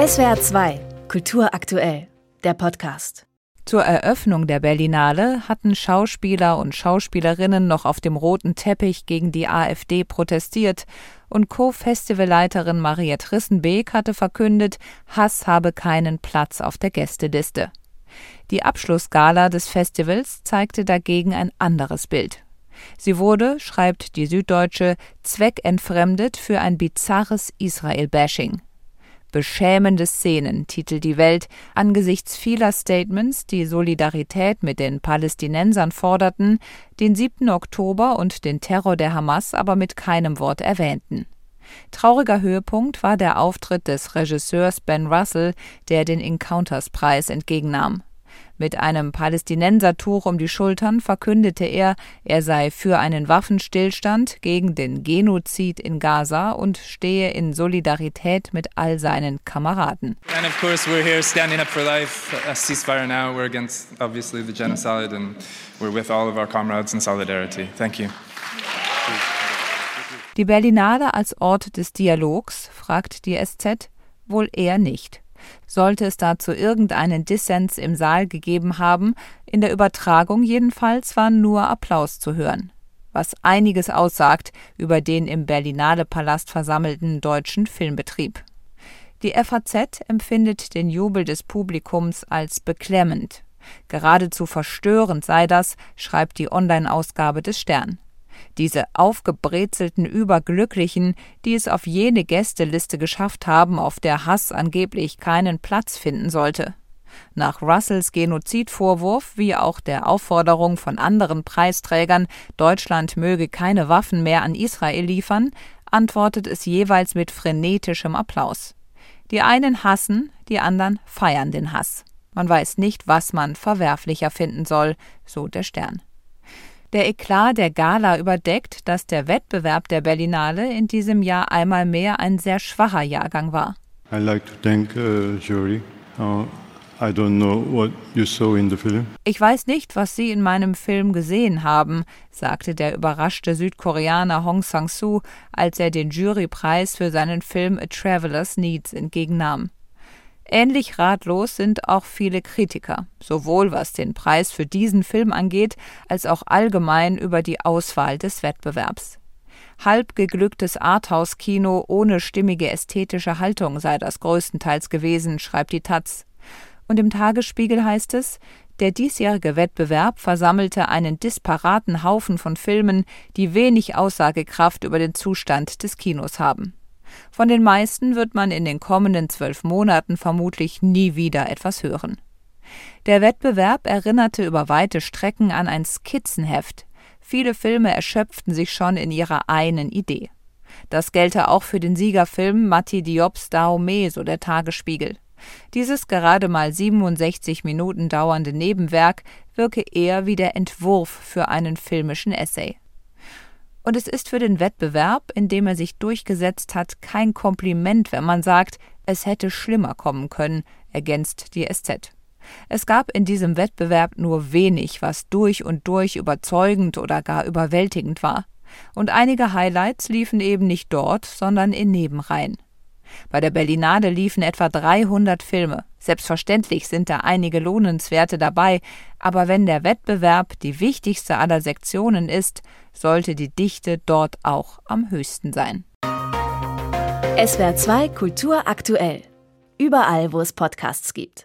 SWR 2, Kultur aktuell, der Podcast. Zur Eröffnung der Berlinale hatten Schauspieler und Schauspielerinnen noch auf dem roten Teppich gegen die AfD protestiert und Co-Festivalleiterin Mariette Rissenbeek hatte verkündet, Hass habe keinen Platz auf der Gästeliste. Die Abschlussgala des Festivals zeigte dagegen ein anderes Bild. Sie wurde, schreibt die Süddeutsche, zweckentfremdet für ein bizarres Israel-Bashing. Beschämende Szenen, titelt die Welt, angesichts vieler Statements, die Solidarität mit den Palästinensern forderten, den 7. Oktober und den Terror der Hamas aber mit keinem Wort erwähnten. Trauriger Höhepunkt war der Auftritt des Regisseurs Ben Russell, der den Encounters-Preis entgegennahm. Mit einem Palästinensertuch um die Schultern verkündete er, er sei für einen Waffenstillstand gegen den Genozid in Gaza und stehe in Solidarität mit all seinen Kameraden. And of course we're here standing up for life, a ceasefire now. We're against obviously the genocide and we're with all of our comrades in solidarity. Thank you. Die Berlinale als Ort des Dialogs, fragt die SZ, wohl eher nicht. Sollte es dazu irgendeinen Dissens im Saal gegeben haben, in der Übertragung jedenfalls war nur Applaus zu hören. Was einiges aussagt über den im Berlinale Palast versammelten deutschen Filmbetrieb. Die FAZ empfindet den Jubel des Publikums als beklemmend. Geradezu verstörend sei das, schreibt die Online-Ausgabe des Stern diese aufgebrezelten Überglücklichen, die es auf jene Gästeliste geschafft haben, auf der Hass angeblich keinen Platz finden sollte. Nach Russells Genozidvorwurf wie auch der Aufforderung von anderen Preisträgern, Deutschland möge keine Waffen mehr an Israel liefern, antwortet es jeweils mit frenetischem Applaus. Die einen hassen, die anderen feiern den Hass. Man weiß nicht, was man verwerflicher finden soll, so der Stern. Der Eklat der Gala überdeckt, dass der Wettbewerb der Berlinale in diesem Jahr einmal mehr ein sehr schwacher Jahrgang war. I like to thank uh, jury. Uh, I don't know what you saw in the film. Ich weiß nicht, was Sie in meinem Film gesehen haben, sagte der überraschte Südkoreaner Hong Sang-soo, als er den Jurypreis für seinen Film A Traveler's Needs entgegennahm. Ähnlich ratlos sind auch viele Kritiker, sowohl was den Preis für diesen Film angeht, als auch allgemein über die Auswahl des Wettbewerbs. Halb geglücktes Arthouse-Kino ohne stimmige ästhetische Haltung sei das größtenteils gewesen, schreibt die Taz. Und im Tagesspiegel heißt es, der diesjährige Wettbewerb versammelte einen disparaten Haufen von Filmen, die wenig Aussagekraft über den Zustand des Kinos haben. Von den meisten wird man in den kommenden zwölf Monaten vermutlich nie wieder etwas hören. Der Wettbewerb erinnerte über weite Strecken an ein Skizzenheft. Viele Filme erschöpften sich schon in ihrer einen Idee. Das gelte auch für den Siegerfilm Matti Diops Dahomey, so der Tagesspiegel. Dieses gerade mal 67 Minuten dauernde Nebenwerk wirke eher wie der Entwurf für einen filmischen Essay. Und es ist für den Wettbewerb, in dem er sich durchgesetzt hat, kein Kompliment, wenn man sagt, es hätte schlimmer kommen können, ergänzt die SZ. Es gab in diesem Wettbewerb nur wenig, was durch und durch überzeugend oder gar überwältigend war. Und einige Highlights liefen eben nicht dort, sondern in Nebenreihen. Bei der Berlinade liefen etwa 300 Filme. Selbstverständlich sind da einige lohnenswerte dabei, aber wenn der Wettbewerb die wichtigste aller Sektionen ist, sollte die Dichte dort auch am höchsten sein. SWR 2 Kultur aktuell. Überall, wo es Podcasts gibt.